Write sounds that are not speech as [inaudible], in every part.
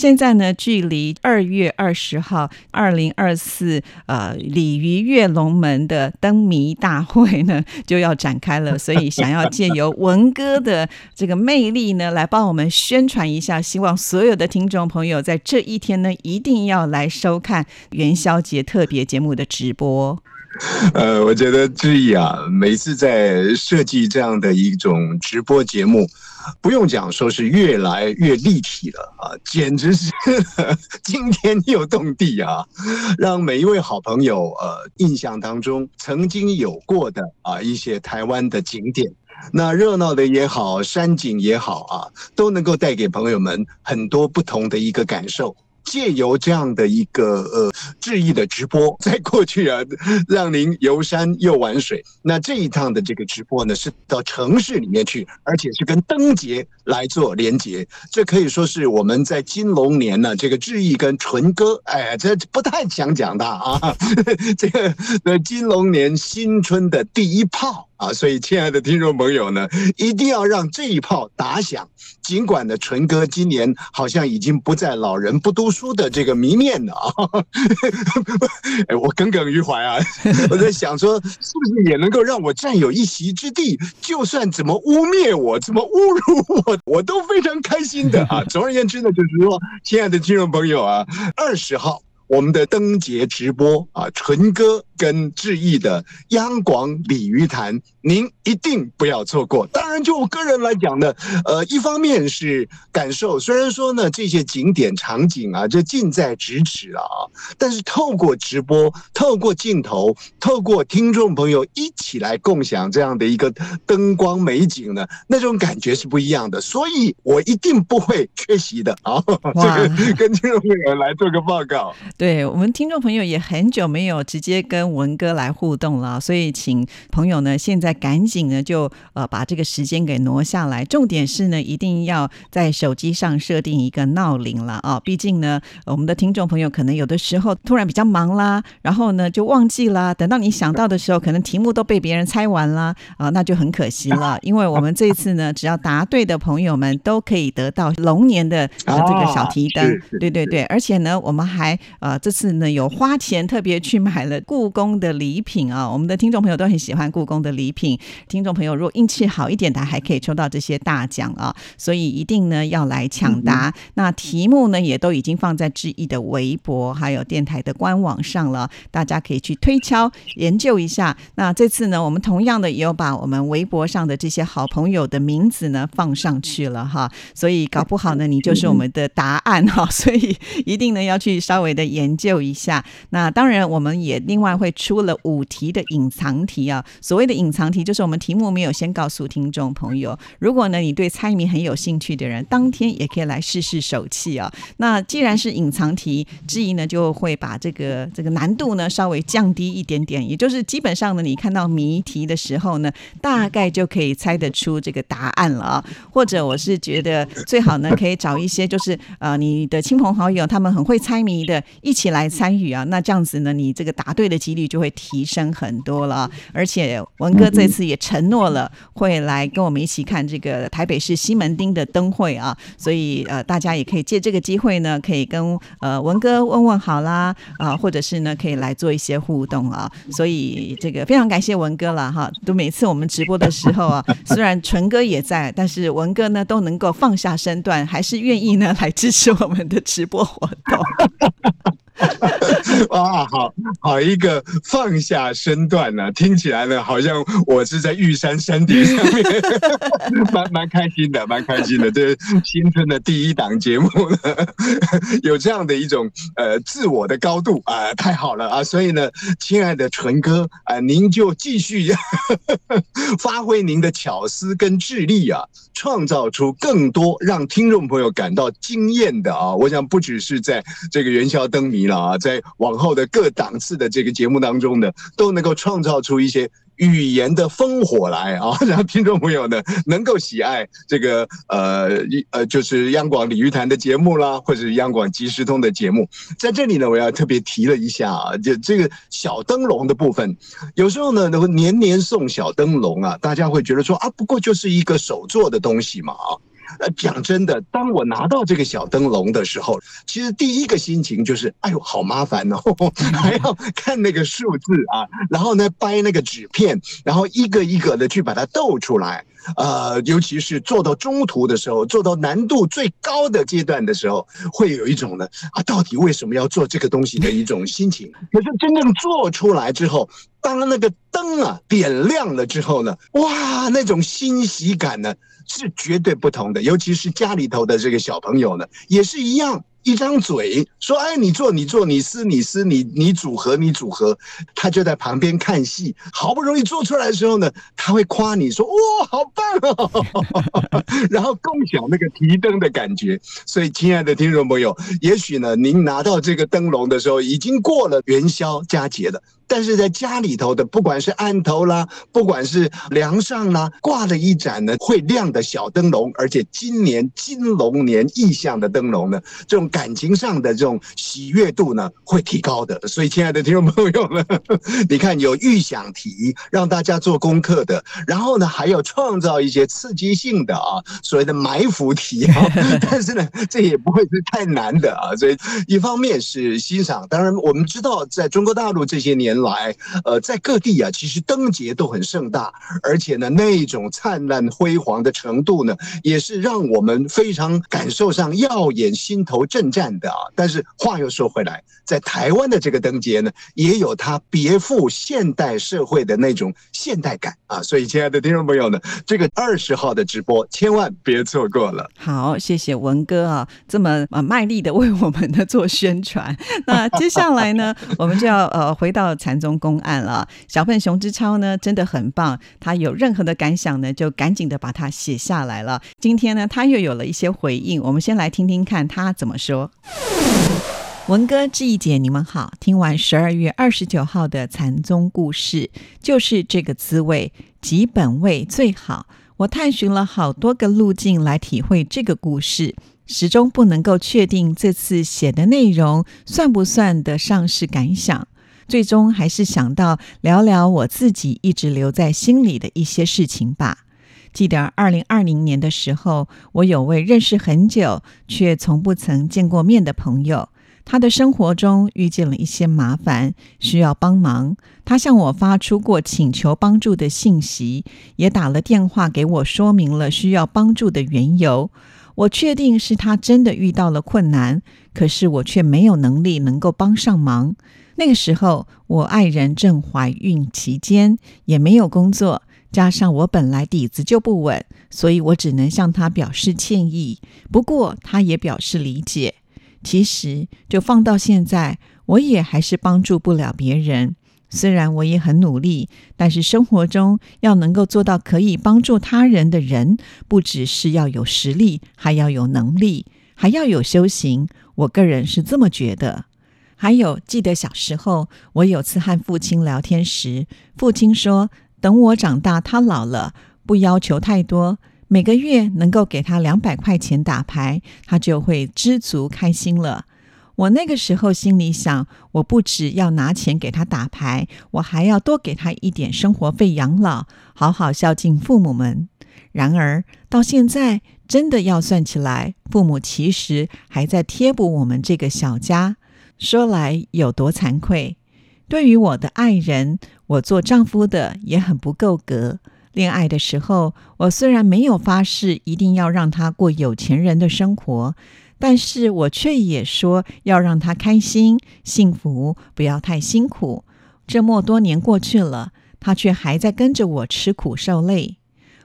现在呢，距离二月二十号二零二四呃鲤鱼跃龙门的灯谜大会呢就要展开了，[laughs] 所以想要借由文哥的这个魅力呢，来帮我们宣传一下，希望所有的听众朋友在这一天呢，一定要来收看元宵节特别节目的直播。呃，我觉得志毅啊，每次在设计这样的一种直播节目。不用讲，说是越来越立体了啊，简直是 [laughs] 惊天又动地啊！让每一位好朋友呃印象当中曾经有过的啊一些台湾的景点，那热闹的也好，山景也好啊，都能够带给朋友们很多不同的一个感受。借由这样的一个呃致意的直播，[laughs] 在过去啊，让您游山又玩水。那这一趟的这个直播呢，是到城市里面去，而且是跟灯节来做连接。这可以说是我们在金龙年呢，这个致意跟纯哥，哎，这不太想讲的啊。[laughs] 这个呃金龙年新春的第一炮。啊，所以亲爱的听众朋友呢，一定要让这一炮打响。尽管呢，纯哥今年好像已经不在老人不读书的这个谜面了啊，[laughs] 哎，我耿耿于怀啊，[laughs] 我在想说，是不是也能够让我占有一席之地？就算怎么污蔑我，怎么侮辱我，我都非常开心的啊。总而言之呢，就是说，亲爱的听众朋友啊，二十号我们的灯节直播啊，纯哥。跟志毅的央广鲤鱼潭，您一定不要错过。当然，就我个人来讲呢，呃，一方面是感受，虽然说呢这些景点场景啊，这近在咫尺啊，但是透过直播，透过镜头，透过听众朋友一起来共享这样的一个灯光美景呢，那种感觉是不一样的。所以我一定不会缺席的 [laughs] 啊！这个跟听众朋友来做个报告。对我们听众朋友也很久没有直接跟。文哥来互动了，所以请朋友呢，现在赶紧呢就呃把这个时间给挪下来。重点是呢，一定要在手机上设定一个闹铃了啊！毕竟呢，我们的听众朋友可能有的时候突然比较忙啦，然后呢就忘记啦。等到你想到的时候，可能题目都被别人猜完了啊，那就很可惜了。因为我们这一次呢，只要答对的朋友们都可以得到龙年的这个小提灯，对对对，而且呢，我们还呃这次呢有花钱特别去买了故宫。宫的礼品啊，我们的听众朋友都很喜欢故宫的礼品。听众朋友，如果运气好一点的，还可以抽到这些大奖啊，所以一定呢要来抢答。那题目呢也都已经放在志毅的微博还有电台的官网上了，大家可以去推敲研究一下。那这次呢，我们同样的也有把我们微博上的这些好朋友的名字呢放上去了哈，所以搞不好呢你就是我们的答案哈，[laughs] 所以一定呢要去稍微的研究一下。那当然，我们也另外会。出了五题的隐藏题啊，所谓的隐藏题就是我们题目没有先告诉听众朋友。如果呢你对猜谜很有兴趣的人，当天也可以来试试手气啊。那既然是隐藏题，之一呢就会把这个这个难度呢稍微降低一点点，也就是基本上呢你看到谜题的时候呢，大概就可以猜得出这个答案了啊。或者我是觉得最好呢可以找一些就是呃你的亲朋好友，他们很会猜谜的，一起来参与啊。那这样子呢，你这个答对的几率。就会提升很多了，而且文哥这次也承诺了会来跟我们一起看这个台北市西门町的灯会啊，所以呃大家也可以借这个机会呢，可以跟呃文哥问问好啦啊，或者是呢可以来做一些互动啊，所以这个非常感谢文哥了哈，都每次我们直播的时候啊，[laughs] 虽然纯哥也在，但是文哥呢都能够放下身段，还是愿意呢来支持我们的直播活动。[laughs] 哇，好好一个放下身段呢，听起来呢，好像我是在玉山山顶上面，[laughs] 蛮蛮开心的，蛮开心的。这新春的第一档节目呢，[laughs] 有这样的一种呃自我的高度啊，太好了啊！所以呢，亲爱的纯哥啊，您就继续发挥您的巧思跟智力啊，创造出更多让听众朋友感到惊艳的啊！我想不只是在这个元宵灯谜了啊，在往后的各档次的这个节目当中呢，都能够创造出一些语言的烽火来啊，[laughs] 让听众朋友呢能够喜爱这个呃一呃就是央广鲤鱼潭的节目啦，或者是央广即时通的节目。在这里呢，我要特别提了一下啊，就这个小灯笼的部分，有时候呢，年年送小灯笼啊，大家会觉得说啊，不过就是一个手做的东西嘛啊。呃，讲真的，当我拿到这个小灯笼的时候，其实第一个心情就是，哎呦，好麻烦哦，[laughs] 还要看那个数字啊，然后呢掰那个纸片，然后一个一个的去把它斗出来。呃，尤其是做到中途的时候，做到难度最高的阶段的时候，会有一种呢啊，到底为什么要做这个东西的一种心情。可是真正做出来之后，当那个灯啊点亮了之后呢，哇，那种欣喜感呢。是绝对不同的，尤其是家里头的这个小朋友呢，也是一样，一张嘴说：“哎，你做，你做，你撕，你撕，你你组合，你组合。”他就在旁边看戏，好不容易做出来的时候呢，他会夸你说：“哇，好棒哦！” [laughs] 然后共享那个提灯的感觉。所以，亲爱的听众朋友，也许呢，您拿到这个灯笼的时候，已经过了元宵佳节了。但是在家里头的，不管是案头啦，不管是梁上啦，挂了一盏呢会亮的小灯笼，而且今年金龙年意象的灯笼呢，这种感情上的这种喜悦度呢会提高的。所以，亲爱的听众朋友们，[laughs] 你看有预想题让大家做功课的，然后呢还有创造一些刺激性的啊，所谓的埋伏题。[laughs] 但是呢，这也不会是太难的啊。所以一方面是欣赏，当然我们知道在中国大陆这些年年。来，呃，在各地啊，其实灯节都很盛大，而且呢，那种灿烂辉煌的程度呢，也是让我们非常感受上耀眼、心头震颤的啊。但是话又说回来，在台湾的这个灯节呢，也有它别赴现代社会的那种现代感啊。所以，亲爱的听众朋友呢，这个二十号的直播千万别错过了。[laughs] 好，谢谢文哥啊，这么啊卖力的为我们的做宣传。那接下来呢，我们就要呃回到财。禅宗公案了，小笨熊之超呢真的很棒，他有任何的感想呢，就赶紧的把它写下来了。今天呢，他又有了一些回应，我们先来听听看他怎么说。文哥、志毅姐，你们好，听完十二月二十九号的禅宗故事，就是这个滋味，即本味最好。我探寻了好多个路径来体会这个故事，始终不能够确定这次写的内容算不算得上是感想。最终还是想到聊聊我自己一直留在心里的一些事情吧。记得二零二零年的时候，我有位认识很久却从不曾见过面的朋友，他的生活中遇见了一些麻烦，需要帮忙。他向我发出过请求帮助的信息，也打了电话给我，说明了需要帮助的缘由。我确定是他真的遇到了困难，可是我却没有能力能够帮上忙。那个时候，我爱人正怀孕期间，也没有工作，加上我本来底子就不稳，所以我只能向他表示歉意。不过，他也表示理解。其实，就放到现在，我也还是帮助不了别人。虽然我也很努力，但是生活中要能够做到可以帮助他人的人，不只是要有实力，还要有能力，还要有修行。我个人是这么觉得。还有，记得小时候，我有次和父亲聊天时，父亲说：“等我长大，他老了，不要求太多，每个月能够给他两百块钱打牌，他就会知足开心了。”我那个时候心里想，我不只要拿钱给他打牌，我还要多给他一点生活费养老，好好孝敬父母们。然而到现在，真的要算起来，父母其实还在贴补我们这个小家。说来有多惭愧，对于我的爱人，我做丈夫的也很不够格。恋爱的时候，我虽然没有发誓一定要让他过有钱人的生活，但是我却也说要让他开心、幸福，不要太辛苦。这么多年过去了，他却还在跟着我吃苦受累。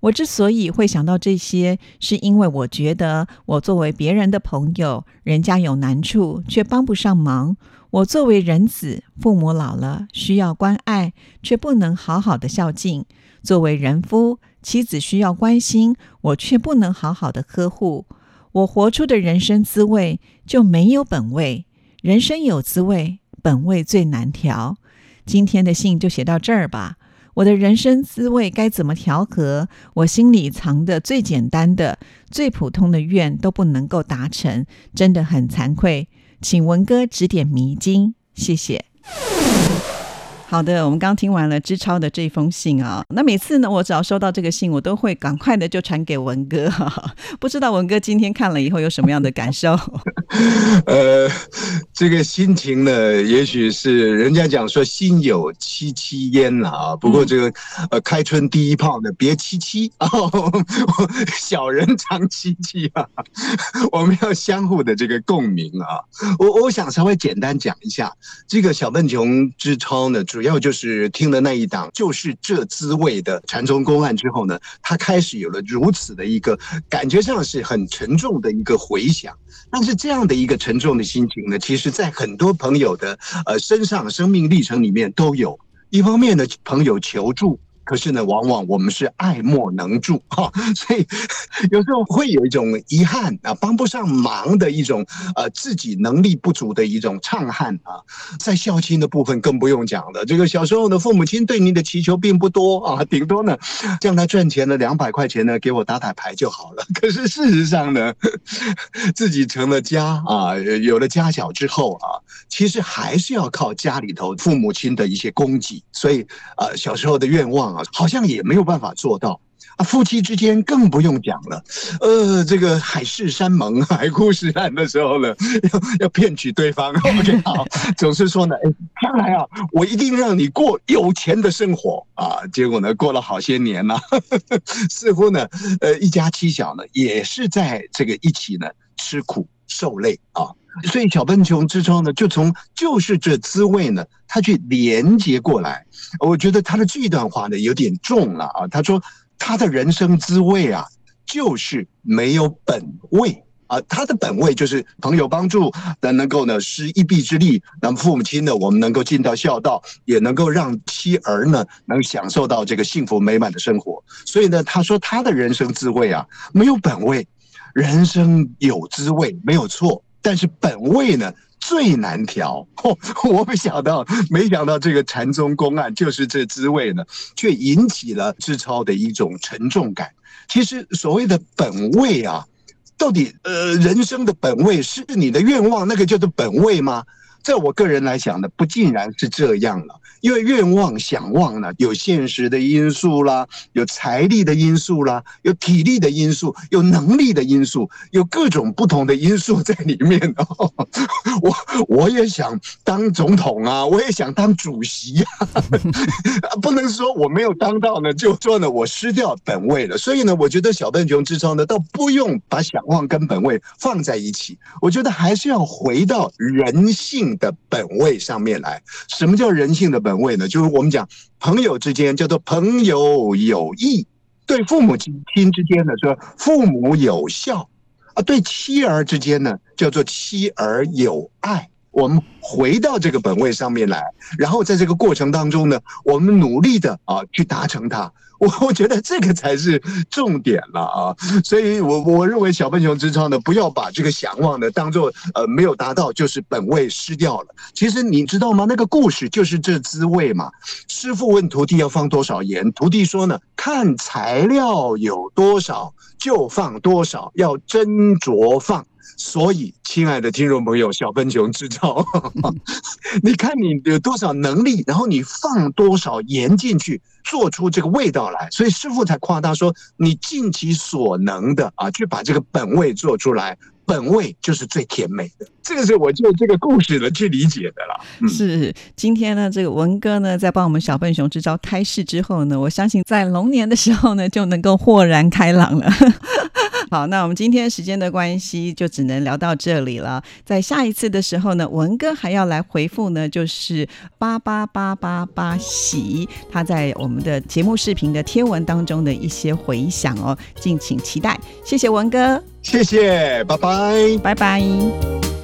我之所以会想到这些，是因为我觉得我作为别人的朋友，人家有难处却帮不上忙；我作为人子，父母老了需要关爱，却不能好好的孝敬；作为人夫，妻子需要关心，我却不能好好的呵护。我活出的人生滋味就没有本味。人生有滋味，本味最难调。今天的信就写到这儿吧。我的人生滋味该怎么调和？我心里藏的最简单的、最普通的愿都不能够达成，真的很惭愧，请文哥指点迷津，谢谢。好的，我们刚听完了知超的这封信啊。那每次呢，我只要收到这个信，我都会赶快的就传给文哥。[laughs] 不知道文哥今天看了以后有什么样的感受？[laughs] 呃，这个心情呢，也许是人家讲说心有戚戚焉了啊。不过这个呃，开春第一炮呢，别戚戚 [laughs] 啊，小人常戚戚啊。我们要相互的这个共鸣啊。我我想稍微简单讲一下这个小笨熊之超呢。主要就是听了那一档，就是这滋味的禅宗公案之后呢，他开始有了如此的一个感觉上是很沉重的一个回响。但是这样的一个沉重的心情呢，其实在很多朋友的呃身上生命历程里面都有。一方面呢，朋友求助。可是呢，往往我们是爱莫能助哈，所以有时候会有一种遗憾啊，帮不上忙的一种呃自己能力不足的一种怅憾啊。在孝亲的部分更不用讲了，这个小时候呢，父母亲对你的祈求并不多啊，顶多呢将来赚钱的两百块钱呢给我打打牌就好了。[laughs] 可是事实上呢，[laughs] 自己成了家啊，有了家小之后啊，其实还是要靠家里头父母亲的一些供给，所以啊，小时候的愿望。好像也没有办法做到啊，夫妻之间更不用讲了。呃，这个海誓山盟、海枯石烂的时候呢，要 [laughs] 要骗取对方。[laughs] OK，好，总是说呢，哎，将来啊，我一定让你过有钱的生活啊。结果呢，过了好些年了，[laughs] 似乎呢，呃，一家七小呢，也是在这个一起呢吃苦受累啊。[laughs] 所以小笨熊之后呢，就从就是这滋味呢，他去连接过来。我觉得他的这段话呢有点重了啊。他说他的人生滋味啊，就是没有本位啊。他的本位就是朋友帮助，能能够呢施一臂之力，那么父母亲呢，我们能够尽到孝道，也能够让妻儿呢能享受到这个幸福美满的生活。所以呢，他说他的人生滋味啊，没有本位，人生有滋味没有错。但是本位呢最难调，[laughs] 我没想到，没想到这个禅宗公案就是这滋味呢，却引起了志超的一种沉重感。其实所谓的本位啊，到底呃人生的本位是你的愿望那个叫做本位吗？在我个人来讲呢，不尽然是这样了。因为愿望、想望呢，有现实的因素啦，有财力的因素啦，有体力的因素，有能力的因素，有各种不同的因素在里面哦。[laughs] 我我也想当总统啊，我也想当主席 [laughs] 啊，不能说我没有当到呢，就说呢我失掉本位了。所以呢，我觉得小笨熊之中呢，倒不用把想望跟本位放在一起。我觉得还是要回到人性的本位上面来。什么叫人性的本？位呢，就是我们讲朋友之间叫做朋友有义，对父母亲之间呢说父母有孝啊，对妻儿之间呢叫做妻儿有爱。我们回到这个本位上面来，然后在这个过程当中呢，我们努力的啊去达成它。我 [laughs] 我觉得这个才是重点了啊！所以，我我认为小笨熊之超呢，不要把这个想望呢当做呃没有达到，就是本位失掉了。其实你知道吗？那个故事就是这滋味嘛。师傅问徒弟要放多少盐，徒弟说呢，看材料有多少就放多少，要斟酌放。所以，亲爱的听众朋友，小笨熊知道，[laughs] 你看你有多少能力，然后你放多少盐进去，做出这个味道来。所以师傅才夸他说：“你尽其所能的啊，去把这个本味做出来，本味就是最甜美的。”这个是我就这个故事的去理解的了。是今天呢，这个文哥呢，在帮我们小笨熊支招开示之后呢，我相信在龙年的时候呢，就能够豁然开朗了。好，那我们今天时间的关系，就只能聊到这里了。在下一次的时候呢，文哥还要来回复呢，就是八八八八八喜他在我们的节目视频的贴文当中的一些回响哦，敬请期待。谢谢文哥，谢谢，拜拜，拜拜。